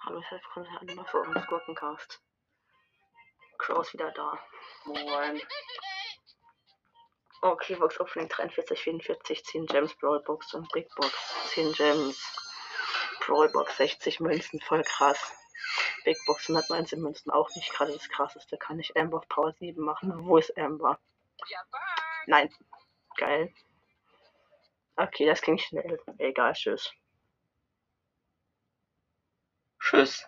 Hallo, ich willkommen zu einer Folge des Gurkencast. Crow ist wieder da. Moin. Okay, Box Opening 43, 44, 10 Gems, Brawl Box und Big Box. 10 Gems. Brawl Box 60 Münzen, voll krass. Big Box 119 Münzen, auch nicht gerade das krasseste. Kann ich Amber auf Power 7 machen? Wo ist Amber? Nein. Geil. Okay, das ging schnell. Egal, tschüss. Tschüss.